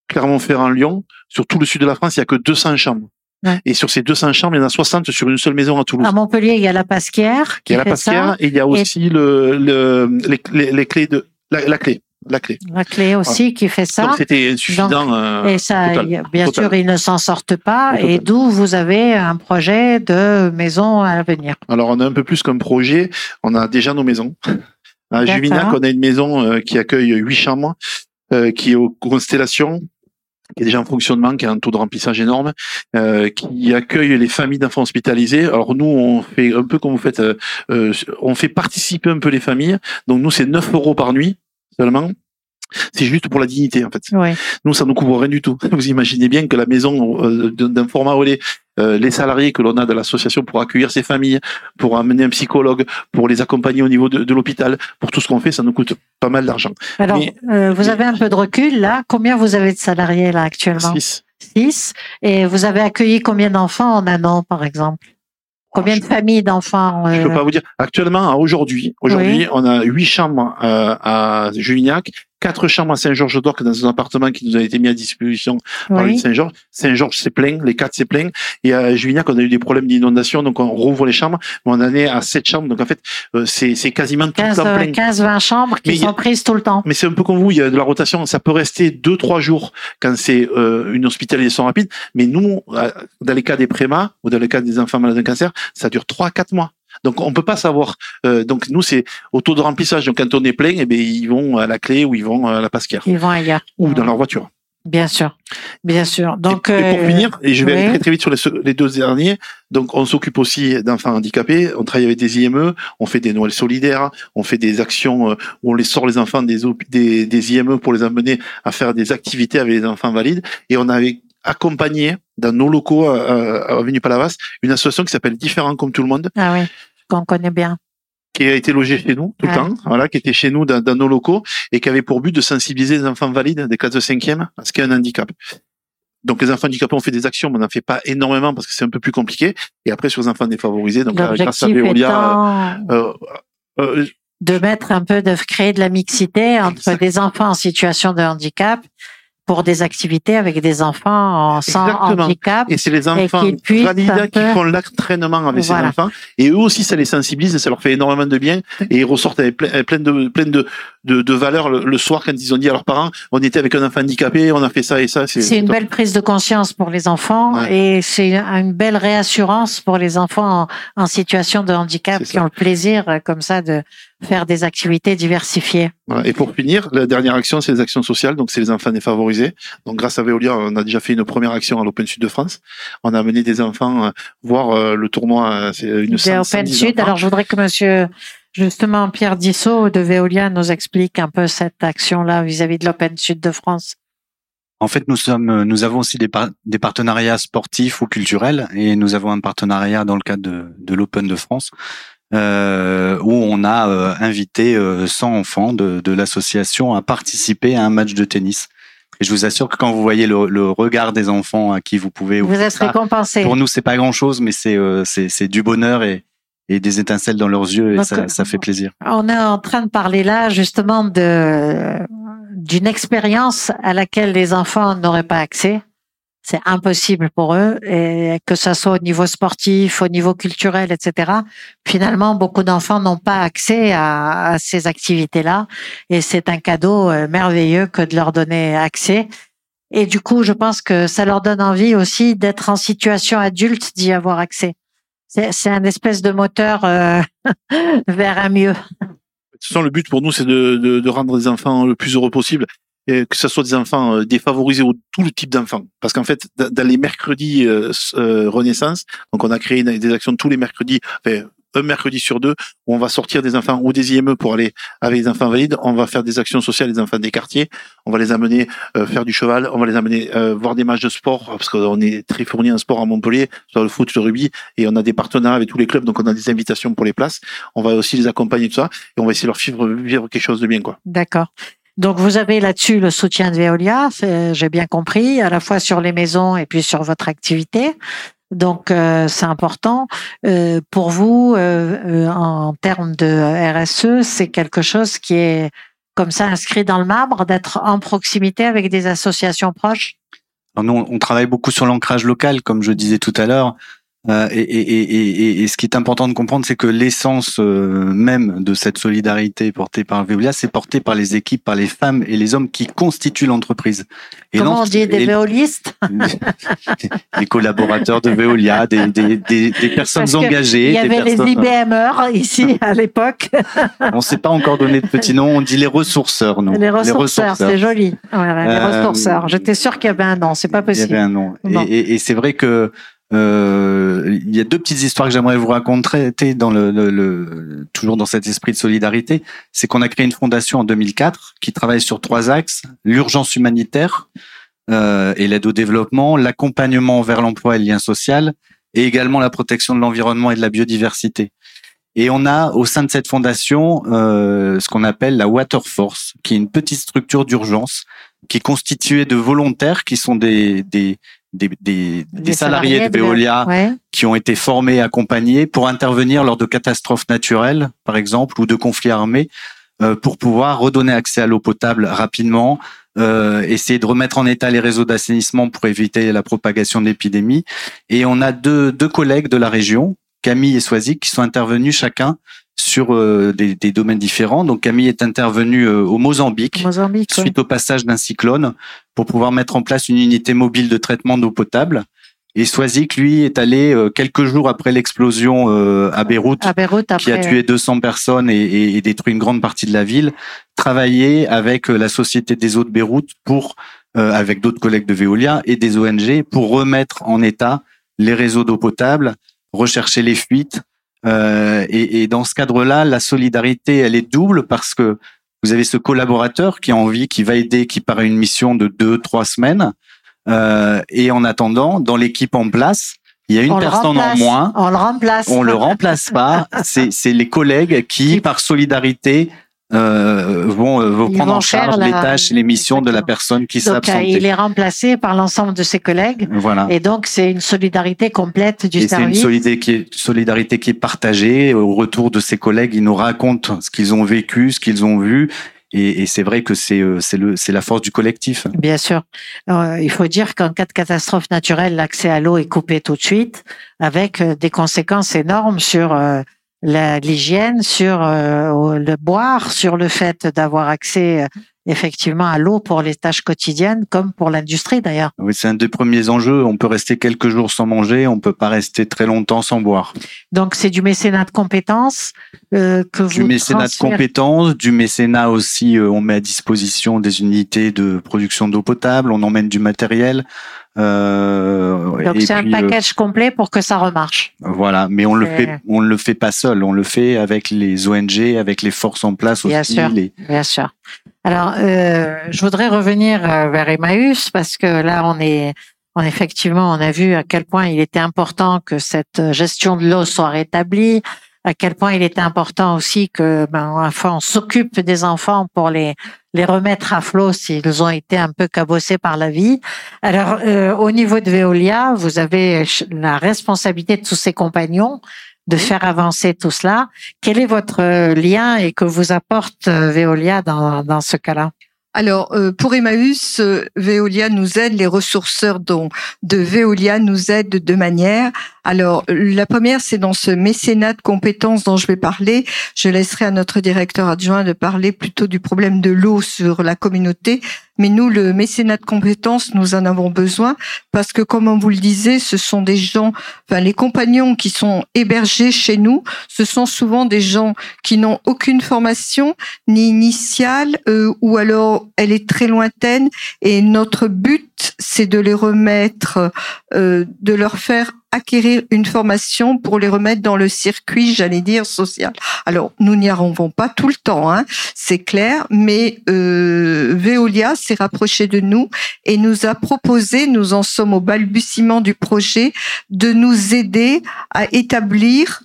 Clermont-Ferrand, Lyon. Sur tout le sud de la France, il y a que 200 chambres. Ouais. Et sur ces 200 chambres, il y en a 60 sur une seule maison à Toulouse. À Montpellier, il y a la Pasquière qui il y a la Pasquière ça. et il y a aussi le, le, les, les, les clés de, la, la clé. La clé. La clé aussi qui fait ça. Donc c'était insuffisant. euh, Et ça, total. bien Total. sûr, ils ne s'en sortent pas. Total. Et d'où vous avez un projet de maison à venir. Alors, on a un peu plus qu'un projet. On a déjà nos maisons. À. Juvignac, on a une maison euh, qui accueille huit chambres, euh, qui est aux constellations, qui est déjà en fonctionnement, qui a un taux de remplissage énorme, euh, qui accueille les familles d'enfants hospitalisés. Alors nous, on fait un peu comme vous faites, euh, on fait participer un peu les familles. Donc nous, c'est 9 euros par nuit seulement. C'est juste pour la dignité, en fait. Nous, ça ne nous couvre rien du tout. [laughs] Vous imaginez bien que la maison euh, d'un d'un format relais, euh, les salariés que l'on a de l'association pour accueillir ces familles, pour amener un psychologue, pour les accompagner au niveau de, de l'hôpital, pour tout ce qu'on fait, ça nous coûte pas mal d'argent. Alors, Mais- euh, vous mais- avez un peu de recul là. Combien vous avez de salariés là actuellement? Six. Six. Et vous avez accueilli combien d'enfants en un an, par exemple? Combien de familles d'enfants Je euh, peux pas vous dire. Actuellement, aujourd'hui, aujourd'hui, on a huit chambres euh, à Juvignac, quatre chambres à Saint-Georges-d'Orc dans un appartement qui nous a été mis à disposition par oui. le Saint-Georges. Saint-Georges, c'est plein, les quatre, c'est plein. Et à Juvignac, on a eu des problèmes d'inondation, donc on rouvre les chambres, mais on en est à sept chambres. Donc en fait, euh, c'est c'est quasiment tout le 15, temps plein. 15, 20 chambres qui Mais a- sont prises tout le temps. Mais c'est un peu comme vous, il y a de la rotation. Ça peut rester deux, trois jours quand c'est euh, une hospitalisation rapide. Mais nous, euh, dans les cas des prémas ou dans les cas des enfants malades d'un cancer, ça dure trois, quatre mois. Donc on peut pas savoir. Euh, donc nous, c'est au taux de remplissage. Donc quand on est plein, eh bien, ils vont à la clé ou ils vont à la pasquière Ils vont ailleurs. ou dans leur voiture. Bien sûr. Bien sûr. Donc, et, et pour euh, finir, et je vais oui. aller très très vite sur les, deux derniers. Donc on s'occupe aussi d'enfants handicapés. On travaille avec des IME. On fait des Noëls solidaires. On fait des actions euh, où on les sort les enfants des, hôp- des, des IME pour les amener à faire des activités avec les enfants valides. Et on avait accompagné dans nos locaux euh, à Avenue Palavas une association qui s'appelle Différents comme tout le monde, Ah oui, qu'on connaît bien. qui a été logée chez nous tout le temps, voilà, qui était chez nous dans, dans nos locaux et qui avait pour but de sensibiliser les enfants valides des classes de cinquième à ce qu'est un handicap. Donc les enfants handicapés, on fait des actions, mais on n'en fait pas énormément parce que c'est un peu plus compliqué. Et après sur les enfants défavorisés, donc là, grâce à Veolia, étant euh, euh, de mettre un peu, de créer de la mixité entre Exact. des enfants en situation de handicap pour des activités avec des enfants en- sans Exactement. handicap. et c'est les enfants qui peu- font l'entraînement avec Voilà. ces enfants. Et eux aussi, ça les sensibilise, et ça leur fait énormément de bien. Et ils ressortent avec plein, plein de, plein de, de, de valeur le, le soir quand ils ont dit à leurs parents, on était avec un enfant handicapé, on a fait ça et ça. C'est une top. belle prise de conscience pour les enfants Ouais. et c'est une belle réassurance pour les enfants en, en situation de handicap qui ont le plaisir euh, comme ça de faire des activités diversifiées. Voilà. Et pour finir, la dernière action, c'est les actions sociales. Donc, c'est les enfants défavorisés. Donc, grâce à Veolia, on a déjà fait une première action à l'Open Sud de France. On a amené des enfants euh, voir euh, le tournoi. C'est une Open 110 Sud. enfants. Alors, je voudrais que monsieur, justement, Pierre Dissot de Veolia nous explique un peu cette action-là vis-à-vis de l'Open Sud de France. En fait, nous sommes, nous avons aussi des, par- des partenariats sportifs ou culturels, et nous avons un partenariat dans le cadre de, de l'Open de France, euh, où on a euh, invité euh, 100 enfants de, de l'association à participer à un match de tennis. Et je vous assure que quand vous voyez le, le regard des enfants à qui vous pouvez Vous êtes ça, récompensé. pour nous c'est pas grand chose, mais c'est euh, c'est c'est du bonheur et et des étincelles dans leurs yeux, et Donc, ça, ça fait plaisir. On est en train de parler là justement de d'une expérience à laquelle les enfants n'auraient pas accès. C'est impossible pour eux, et que ce soit au niveau sportif, au niveau culturel, etc. Finalement, beaucoup d'enfants n'ont pas accès à, à ces activités-là, et c'est un cadeau euh, merveilleux que de leur donner accès. Et du coup, je pense que ça leur donne envie aussi d'être en situation adulte d'y avoir accès. C'est un espèce de moteur euh, [laughs] vers un mieux. De le but pour nous, c'est de, rendre les enfants le plus heureux possible. Que ce soit des enfants euh, défavorisés ou tout le type d'enfants. Parce qu'en fait, dans les mercredis euh, Renaissance, donc on a créé des actions tous les mercredis, un mercredi sur deux, où on va sortir des enfants ou des IME pour aller avec les enfants valides. On va faire des actions sociales des enfants des quartiers. On va les amener euh, faire du cheval. On va les amener euh, voir des matchs de sport parce qu'on est très fourni en sport à Montpellier, sur le foot, le rugby, et on a des partenariats avec tous les clubs, donc on a des invitations pour les places. On va aussi les accompagner tout ça et on va essayer de leur vivre, vivre quelque chose de bien, quoi. D'accord. Donc vous avez là-dessus le soutien de Veolia, j'ai bien compris, à la fois sur les maisons et puis sur votre activité. Donc euh, c'est important Euh, pour vous euh, en termes de RSE, c'est quelque chose qui est comme ça inscrit dans le marbre, d'être en proximité avec des associations proches? Nous, on travaille beaucoup sur l'ancrage local, comme je disais tout à l'heure. Euh, et, et, et, et, et ce qui est important de comprendre, c'est que l'essence euh, même de cette solidarité portée par Veolia, c'est porté par les équipes, par les femmes et les hommes qui constituent l'entreprise. Et Comment non- on dit des véolistes [laughs] des collaborateurs de Veolia, des, des, des, des personnes Parce engagées. Il y des avait les IBMR ici à l'époque. [laughs] On s'est pas encore donné de petit nom, on dit les ressourceurs, nous. Les ressourceurs, c'est joli. Ouais, ouais, les Euh, ressourceurs. J'étais sûre qu'il y avait un nom, c'est pas Il y possible. avait un nom. Et, Bon. et- et c'est vrai que euh, il y a deux petites histoires que j'aimerais vous raconter dans le, le- le- toujours dans cet esprit de solidarité. C'est qu'on a créé une fondation en 2004 qui travaille sur trois axes l'urgence humanitaire euh, et l'aide au développement, l'accompagnement vers l'emploi et le lien social, et également la protection de l'environnement et de la biodiversité. Et on a au sein de cette fondation euh, ce qu'on appelle la Water Force, qui est une petite structure d'urgence qui est constituée de volontaires qui sont des des des, des, des salariés, de Veolia Ouais. qui ont été formés, accompagnés pour intervenir lors de catastrophes naturelles, par exemple, ou de conflits armés, euh, pour pouvoir redonner accès à l'eau potable rapidement, euh, essayer de remettre en état les réseaux d'assainissement pour éviter la propagation de l'épidémie. Et on a deux, deux collègues de la région, Camille et Soisy, qui sont intervenus chacun sur euh, des, des domaines différents. Donc Camille est intervenue euh, au Mozambique Mozambique. ouais. suite au passage d'un cyclone pour pouvoir mettre en place une unité mobile de traitement d'eau potable. Et Swazik, lui, est allé euh, quelques jours après l'explosion euh, à Beyrouth, À Beyrouth, après. qui a tué 200 personnes et, et- et détruit une grande partie de la ville, travailler avec euh, la Société des eaux de Beyrouth pour, euh, avec d'autres collègues de Veolia et des ONG, pour remettre en état les réseaux d'eau potable, rechercher les fuites. Euh, et, et dans ce cadre-là, la solidarité, elle est double parce que vous avez ce collaborateur qui a envie, qui va aider, qui part à une mission de deux, trois semaines. Euh, et en attendant, dans l'équipe en place, il y a une On personne en moins. On le remplace. On le remplace pas. [laughs] C'est c'est les collègues Qui- par solidarité, euh, vont, euh, vont prendre vont en charge les la- tâches et les missions de la personne qui s'est absentée. il est remplacé par l'ensemble de ses collègues. Voilà. Et donc, c'est une solidarité complète du Et c'est une solidarité qui, est, solidarité qui est partagée. Au retour de ses collègues, ils nous racontent ce qu'ils ont vécu, ce qu'ils ont vu. Et, et c'est vrai que c'est euh, c'est le c'est la force du collectif. Bien sûr. Euh, il faut dire qu'en cas de catastrophe naturelle, l'accès à l'eau est coupé tout de suite, avec des conséquences énormes sur euh, l'hygiène, sur euh, le boire, sur le fait d'avoir accès euh, effectivement à l'eau pour les tâches quotidiennes, comme pour l'industrie d'ailleurs. Oui, c'est un des premiers enjeux. On peut rester quelques jours sans manger, on peut pas rester très longtemps sans boire. Donc c'est du mécénat de compétences euh, que du vous mécénat transférez- de compétences, du mécénat aussi. euh, on met à disposition des unités de production d'eau potable, on emmène du matériel. Euh, Donc c'est un euh, package complet pour que ça remarche. Voilà, mais on le fait, on le fait pas seul. On le fait avec les ONG, avec les forces en place Bien aussi. sûr. les- Bien sûr. Alors, euh, je voudrais revenir vers Emmaüs parce que là, on est, on effectivement, on a vu à quel point il était important que cette gestion de l'eau soit rétablie, à quel point il était important aussi que, ben, enfin, on s'occupe des enfants pour les les remettre à flot s'ils ont été un peu cabossés par la vie. Alors, euh, au niveau de Veolia, vous avez la responsabilité de tous ces compagnons de faire avancer tout cela. Quel est votre euh, lien et que vous apporte euh, Veolia dans, dans ce cas-là? Alors, euh, pour Emmaüs, euh, Veolia nous aide, les ressourceurs dont, de Veolia nous aident de deux manières. Alors, la première, c'est dans ce mécénat de compétences dont je vais parler. Je laisserai à notre directeur adjoint de parler plutôt du problème de l'eau sur la communauté. Mais nous, le mécénat de compétences, nous en avons besoin parce que, comme on vous le disait, ce sont des gens, enfin, les compagnons qui sont hébergés chez nous, ce sont souvent des gens qui n'ont aucune formation, ni initiale, euh, ou alors elle est très lointaine. Et notre but, c'est de les remettre, euh, de leur faire acquérir une formation pour les remettre dans le circuit, j'allais dire, social. Alors, nous n'y arrivons pas tout le temps, hein, c'est clair, mais euh, Veolia s'est rapproché de nous et nous a proposé, nous en sommes au balbutiement du projet, de nous aider à établir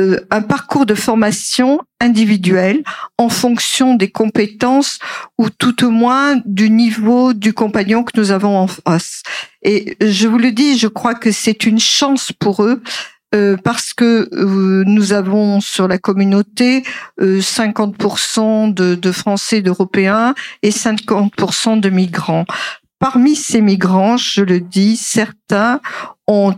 euh, un parcours de formation individuel en fonction des compétences ou tout au moins du niveau du compagnon que nous avons en face. Et je vous le dis, je crois que c'est une chance pour eux euh, parce que euh, nous avons sur la communauté euh, 50% de, de Français, d'Européens et 50% de migrants. Parmi ces migrants, je le dis, certains ont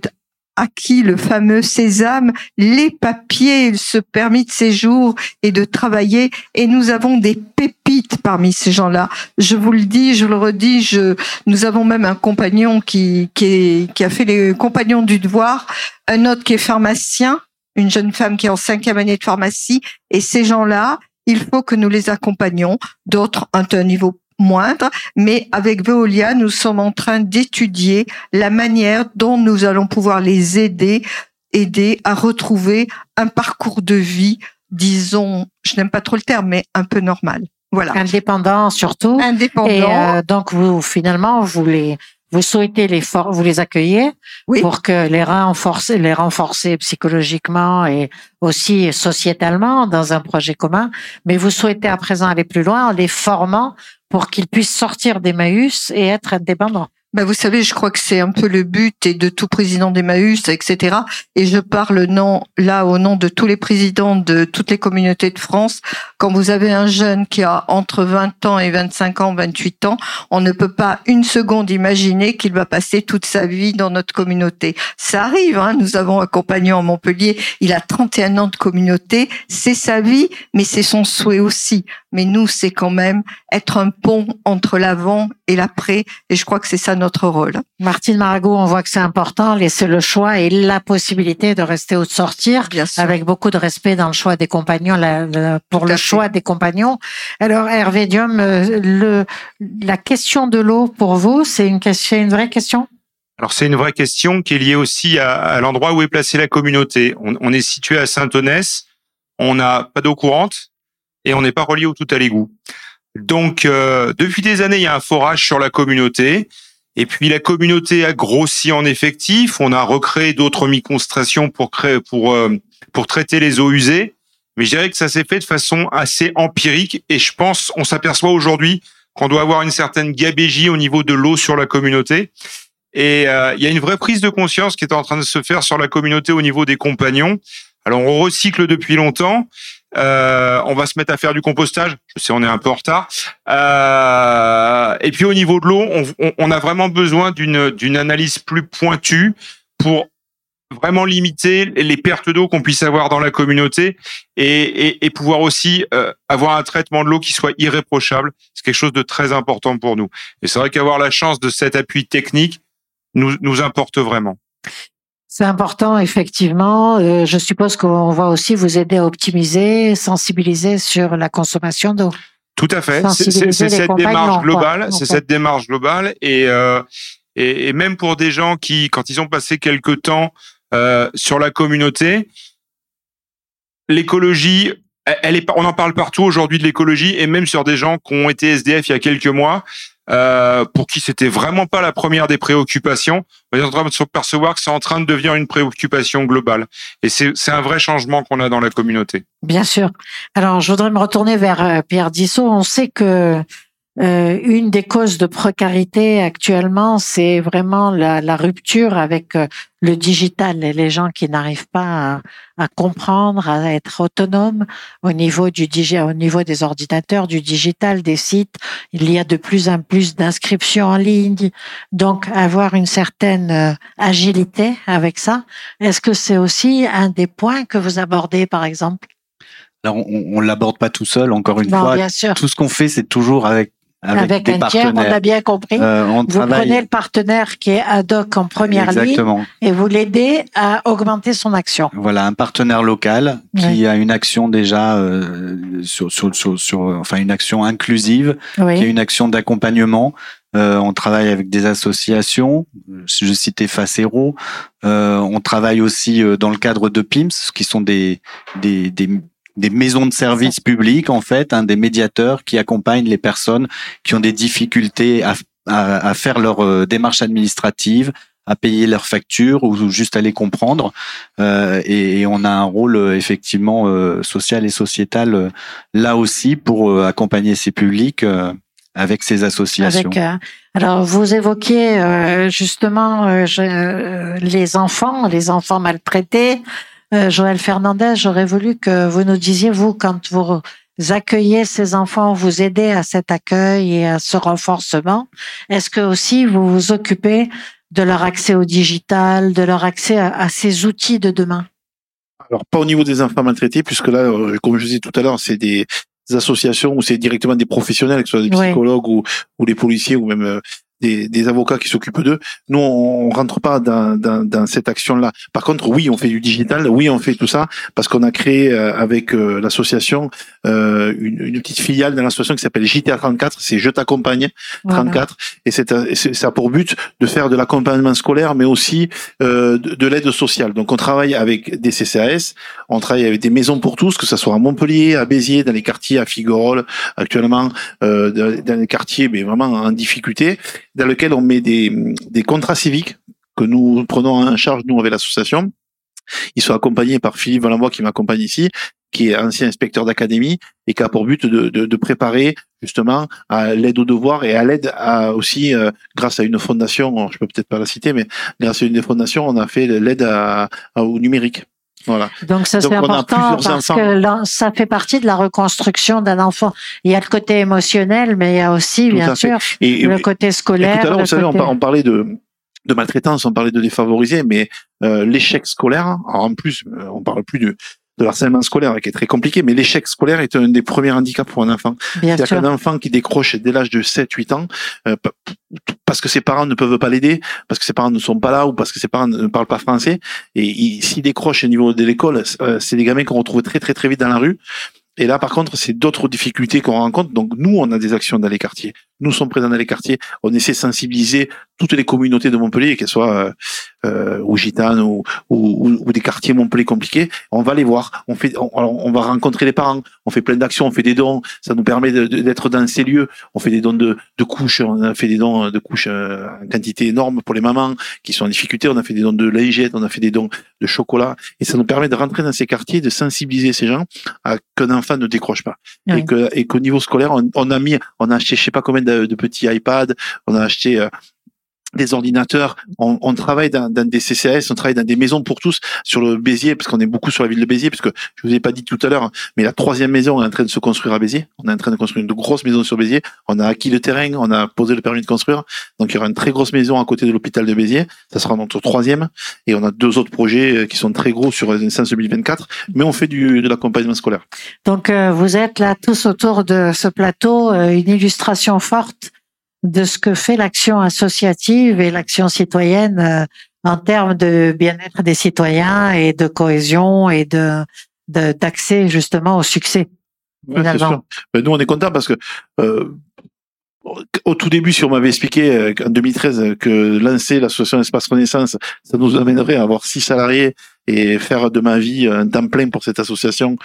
acquis le fameux sésame, les papiers, ce permis de séjour et de travailler. Et nous avons des pépites parmi ces gens-là. Je vous le dis, je le redis, je, nous avons même un compagnon qui, qui, qui a fait les compagnons du devoir, un autre qui est pharmacien, une jeune femme qui est en cinquième année de pharmacie. Et ces gens-là, il faut que nous les accompagnions. D'autres ont un niveau moindre, mais avec Veolia, nous sommes en train d'étudier la manière dont nous allons pouvoir les aider, aider à retrouver un parcours de vie, disons, je n'aime pas trop le terme, mais un peu normal. Voilà. Indépendant surtout. Indépendant. Et euh, donc, vous, finalement, vous les, vous souhaitez les for- vous les accueillir Oui. pour que les renforcer, les renforcer psychologiquement et aussi sociétalement dans un projet commun. Mais vous souhaitez à présent aller plus loin en les formant pour qu'ils puissent sortir d'Emmaüs et être indépendants. Ben, vous savez, je crois que c'est un peu le but et de tout président d'Emmaüs, etc. Et je parle non, là au nom de tous les présidents de toutes les communautés de France. Quand vous avez un jeune qui a entre 20 ans et 25 ans, 28 ans, on ne peut pas une seconde imaginer qu'il va passer toute sa vie dans notre communauté. Ça arrive, hein. nous avons un compagnon à Montpellier, il a 31 ans de communauté, c'est sa vie, mais c'est son souhait aussi. Mais nous, c'est quand même être un pont entre l'avant et l'après, et je crois que c'est ça rôle. Martine Maragot, on voit que c'est important, laisser le choix et la possibilité de rester ou de sortir Bien sûr. avec beaucoup de respect dans le choix des compagnons, la- la- pour le choix des compagnons. Alors, Hervé Diom, euh, le, la question de l'eau pour vous, c'est une question, une vraie question? Alors c'est une vraie question qui est liée aussi à, à l'endroit où est placée la communauté. On, on est situé à Saint-Onès, on n'a pas d'eau courante et on n'est pas relié au tout à l'égout. Donc euh, depuis des années, il y a un forage sur la communauté. Et puis la communauté a grossi en effectif. On a recréé d'autres microstations pour créer, pour euh, pour traiter les eaux usées. Mais je dirais que ça s'est fait de façon assez empirique. Et je pense, on s'aperçoit aujourd'hui qu'on doit avoir une certaine gabégie au niveau de l'eau sur la communauté. Et euh, il y a une vraie prise de conscience qui est en train de se faire sur la communauté au niveau des compagnons. Alors on recycle depuis longtemps. Euh, on va se mettre à faire du compostage. Je sais, on est un peu en retard. Euh, et puis au niveau de l'eau, on, on- on a vraiment besoin d'une d'une analyse plus pointue pour vraiment limiter les pertes d'eau qu'on puisse avoir dans la communauté et, et, pouvoir aussi euh, avoir un traitement de l'eau qui soit irréprochable. C'est quelque chose de très important pour nous. Et c'est vrai qu'avoir la chance de cet appui technique nous, nous importe vraiment. C'est important, effectivement. Euh, je suppose qu'on va aussi vous aider à optimiser, sensibiliser sur la consommation d'eau. Tout à fait. C'est cette démarche globale. C'est cette démarche globale et, euh, et, et même pour des gens qui, quand ils ont passé quelques temps euh, sur la communauté, l'écologie, elle est, on en parle partout aujourd'hui de l'écologie et même sur des gens qui ont été SDF il y a quelques mois. Euh, pour qui c'était vraiment pas la première des préoccupations, on est en train de se percevoir que c'est en train de devenir une préoccupation globale. Et c'est un vrai changement qu'on a dans la communauté. Bien sûr. Alors, je voudrais me retourner vers euh, Pierre Dissot. On sait que euh, une des causes de précarité actuellement, c'est vraiment la, la, rupture avec euh, le digital et les gens qui n'arrivent pas à, à, comprendre, à être autonomes au niveau du au niveau des ordinateurs, du digital, des sites. Il y a de plus en plus d'inscriptions en ligne, donc avoir une certaine euh, agilité avec ça. Est-ce que c'est aussi un des points que vous abordez, par exemple? On, on l'aborde pas tout seul. Encore une fois, tout ce qu'on fait, c'est toujours avec avec, un tiers, on a bien compris. Euh, on vous prenez le partenaire qui est ad hoc en première Exactement. ligne et vous l'aidez à augmenter son action. Voilà, un partenaire local qui a une action déjà euh, sur, sur, sur, sur, enfin une action inclusive, qui a une action d'accompagnement. Euh, on travaille avec des associations, je citais Facero. Euh, on travaille aussi euh, dans le cadre de PIMS, qui sont des, des, des des maisons de services publics, en fait, hein, des médiateurs qui accompagnent les personnes qui ont des difficultés à, à, à faire leur euh, démarche administrative, à payer leurs factures ou juste à les comprendre. Euh, et, on a un rôle euh, effectivement euh, social et sociétal euh, là aussi pour accompagner ces publics avec ces associations. Avec, alors vous évoquiez justement les enfants, les enfants maltraités. Euh, Joël Fernandez, j'aurais voulu que vous nous disiez, vous, quand vous accueillez ces enfants, vous aidez à cet accueil et à ce renforcement, est-ce que aussi vous vous occupez de leur accès au digital, de leur accès à, ces outils de demain? Alors, pas au niveau des enfants maltraités, puisque là, euh, comme je disais tout à l'heure, c'est des associations ou c'est directement des professionnels, que ce soit des psychologues ou, ou les policiers ou même euh, des, des avocats qui s'occupent d'eux. Nous, on, rentre pas dans, dans, dans cette action-là. Par contre, oui, on fait du digital, oui, on fait tout ça parce qu'on a créé euh, avec euh, l'association euh, une, une, petite filiale dans l'association qui s'appelle JTA 34. C'est Je t'accompagne 34 et c'est ça a pour but de faire de l'accompagnement scolaire, mais aussi de, de l'aide sociale. Donc, on travaille avec des CCAS, on travaille avec des maisons pour tous, que ce soit à Montpellier, à Béziers, dans les quartiers, à Figuerolles, actuellement, dans les quartiers, mais vraiment en difficulté dans lequel on met des, des contrats civiques que nous prenons en charge, nous, avec l'association. Ils sont accompagnés par Philippe Valambois, qui m'accompagne ici, qui est ancien inspecteur d'académie et qui a pour but de, de, de préparer justement à l'aide aux devoirs et à l'aide à aussi euh, grâce à une fondation, je peux peut-être pas la citer, mais grâce à une des fondations, on a fait l'aide au numérique. Voilà. Donc ça c'est important parce que ça fait partie de la reconstruction d'un enfant. Il y a le côté émotionnel, mais il y a aussi bien sûr le côté scolaire. tout à l'heure, on, parlait de de maltraitance, on parlait de défavorisés, mais euh, l'échec scolaire, en plus, euh, on parle plus de de l'harcèlement scolaire qui est très compliqué, mais l'échec scolaire est un des premiers handicaps pour un enfant. C'est-à-dire qu'un enfant qui décroche dès l'âge de 7-8 ans, euh, parce que ses parents ne peuvent pas l'aider, parce que ses parents ne sont pas là ou parce que ses parents ne parlent pas français, et s'il décroche au niveau de l'école, euh, c'est des gamins qu'on retrouve très très très vite dans la rue. Et là, par contre, c'est d'autres difficultés qu'on rencontre. Donc, nous, on a des actions dans les quartiers. Nous sommes présents dans les quartiers. On essaie de sensibiliser toutes les communautés de Montpellier, qu'elles soient euh, euh, ou gitanes ou, ou, ou, des quartiers Montpellier compliqués. On va les voir. On fait, on, on va rencontrer les parents. On fait plein d'actions. On fait des dons. Ça nous permet d'être dans ces lieux. On fait des dons de, de couches. On a fait des dons de couches euh, en quantité énorme pour les mamans qui sont en difficulté. On a fait des dons de lingettes. On a fait des dons de chocolat. Et ça nous permet de rentrer dans ces quartiers, de sensibiliser ces gens à qu'un enfant ne décroche pas. Et que et qu'au niveau scolaire, on, on, a mis, on a acheté je sais pas combien de, de petits iPads. On a acheté euh, des ordinateurs. On, on travaille dans, dans, des CCAS, on travaille dans des maisons pour tous sur le Béziers, parce qu'on est beaucoup sur la ville de Béziers, parce que je vous ai pas dit tout à l'heure, mais la troisième maison est en train de se construire à Béziers. On est en train de construire une grosse maison sur Béziers. On a acquis le terrain, on a posé le permis de construire. Donc il y aura une très grosse maison à côté de l'hôpital de Béziers. Ça sera notre troisième. Et on a deux autres projets euh, qui sont très gros sur Renaissance 2024. Mais on fait du, de l'accompagnement scolaire. Donc euh, vous êtes là tous autour de ce plateau, euh, une illustration forte de ce que fait l'action associative et l'action citoyenne euh, en termes de bien-être des citoyens et de cohésion et de d'accès justement au succès. Ouais, nous, on est content parce que euh, au tout début, si on m'avait expliqué euh, en 2013 que lancer l'association Espace Renaissance, ça nous amènerait à avoir six salariés et faire de ma vie un temps plein pour cette association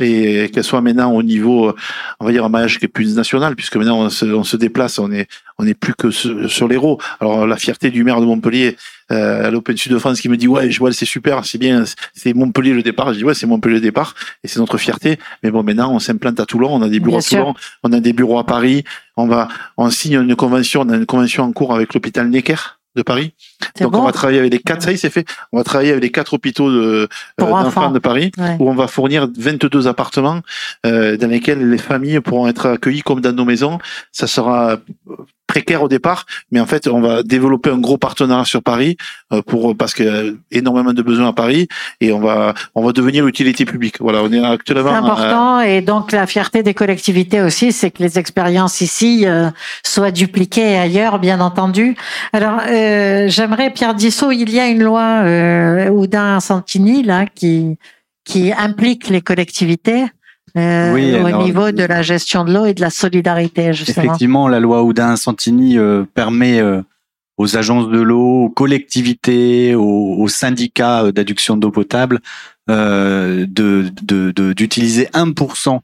et qu'elle soit maintenant au niveau, on va dire un maillage qui est plus national, puisque maintenant on se, on se déplace, on est on est plus que sur l'héros. Alors la fierté du maire de Montpellier euh, à l'Open Sud de France qui me dit ouais, je vois c'est super, c'est bien, c'est Montpellier le départ. Je dis ouais, c'est Montpellier le départ et c'est notre fierté. Mais bon, maintenant on s'implante à Toulon, on a des bureaux à Toulon, on a des bureaux à Paris, on va on signe une convention, on a une convention en cours avec l'hôpital Necker de Paris. Donc on va travailler avec les quatre, ça y c'est fait. On va travailler avec les quatre hôpitaux de, euh, d'enfants de Paris, où on va fournir 22 appartements euh, dans lesquels les familles pourront être accueillies comme dans nos maisons. Ça sera précaire au départ, mais en fait, on va développer un gros partenariat sur Paris euh, pour parce qu'il y a énormément de besoins à Paris et on va on va devenir l'utilité publique. Voilà, on est actuellement. C'est important et donc la fierté des collectivités aussi, c'est que les expériences ici euh, soient dupliquées ailleurs, bien entendu. Alors, euh, j'aimerais Pierre Dissot, il y a une loi euh, Oudin Santini là qui qui implique les collectivités. Euh, oui, au niveau de la gestion de l'eau et de la solidarité, justement. Effectivement, la loi Oudin-Santini euh, permet euh, aux agences de l'eau, aux collectivités, aux, syndicats d'adduction d'eau potable de d'utiliser de, 1%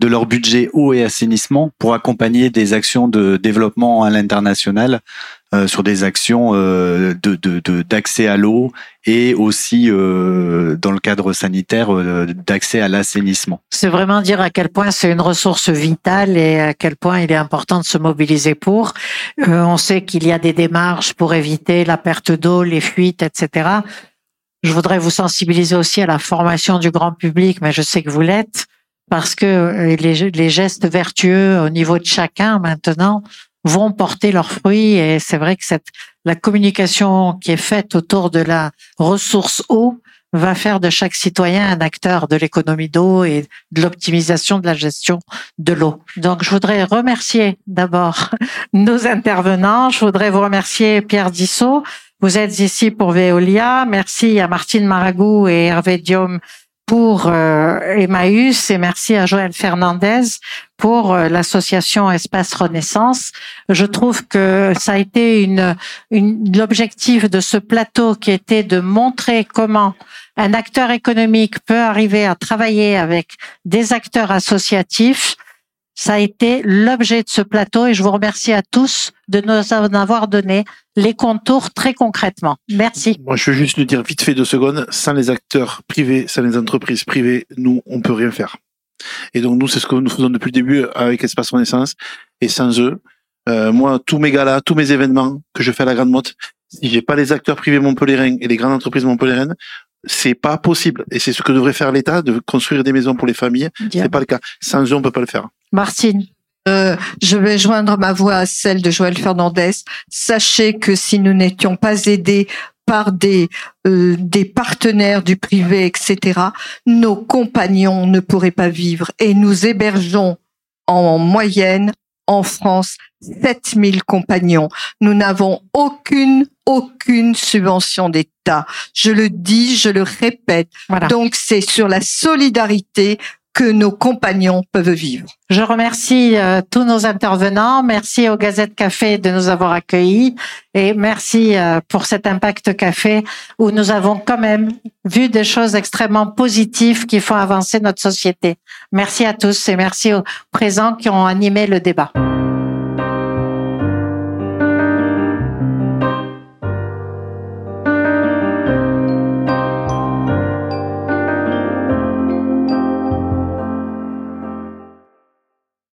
de leur budget eau et assainissement pour accompagner des actions de développement à l'international euh, sur des actions euh, de d'accès à l'eau et aussi euh, dans le cadre sanitaire d'accès à l'assainissement. C'est vraiment dire à quel point c'est une ressource vitale et à quel point il est important de se mobiliser pour. on sait qu'il y a des démarches pour éviter la perte d'eau, les fuites, etc. Je voudrais vous sensibiliser aussi à la formation du grand public, mais je sais que vous l'êtes parce que les gestes vertueux au niveau de chacun maintenant vont porter leurs fruits et c'est vrai que cette la communication qui est faite autour de la ressource eau va faire de chaque citoyen un acteur de l'économie d'eau et de l'optimisation de la gestion de l'eau. Donc, je voudrais remercier d'abord [laughs] nos intervenants. Je voudrais vous remercier Pierre Dissot. Vous êtes ici pour Veolia. Merci à Martine Maragou et Hervé Diom pour euh, Emmaüs et merci à Joël Fernandez pour euh, l'association Espace Renaissance. Je trouve que ça a été une, une l'objectif de ce plateau qui était de montrer comment un acteur économique peut arriver à travailler avec des acteurs associatifs ça a été l'objet de ce plateau et je vous remercie à tous de nous en avoir donné les contours très concrètement. Merci. Moi, je veux juste nous dire vite fait deux secondes, sans les acteurs privés, sans les entreprises privées, nous, on peut rien faire. Et donc, nous, c'est ce que nous faisons depuis le début avec Espace Renaissance. Et sans eux, euh, moi, tous mes galas, tous mes événements que je fais à la Grande Motte, si j'ai pas les acteurs privés montpelliérains et les grandes entreprises montpelliéraines, c'est pas possible. Et c'est ce que devrait faire l'État, de construire des maisons pour les familles. C'est pas le cas. Sans eux, on peut pas le faire. Martine. Euh, je vais joindre ma voix à celle de Joël Fernandez. Sachez que si nous n'étions pas aidés par des euh, des partenaires du privé, etc., nos compagnons ne pourraient pas vivre. Et nous hébergeons en moyenne en France 7000 compagnons. Nous n'avons aucune aucune subvention d'État. Je le dis, je le répète. Donc c'est sur la solidarité que nos compagnons peuvent vivre. Je remercie euh, tous nos intervenants. Merci au Gazette Café de nous avoir accueillis et merci euh, pour cet Impact Café où nous avons quand même vu des choses extrêmement positives qui font avancer notre société. Merci à tous et merci aux présents qui ont animé le débat.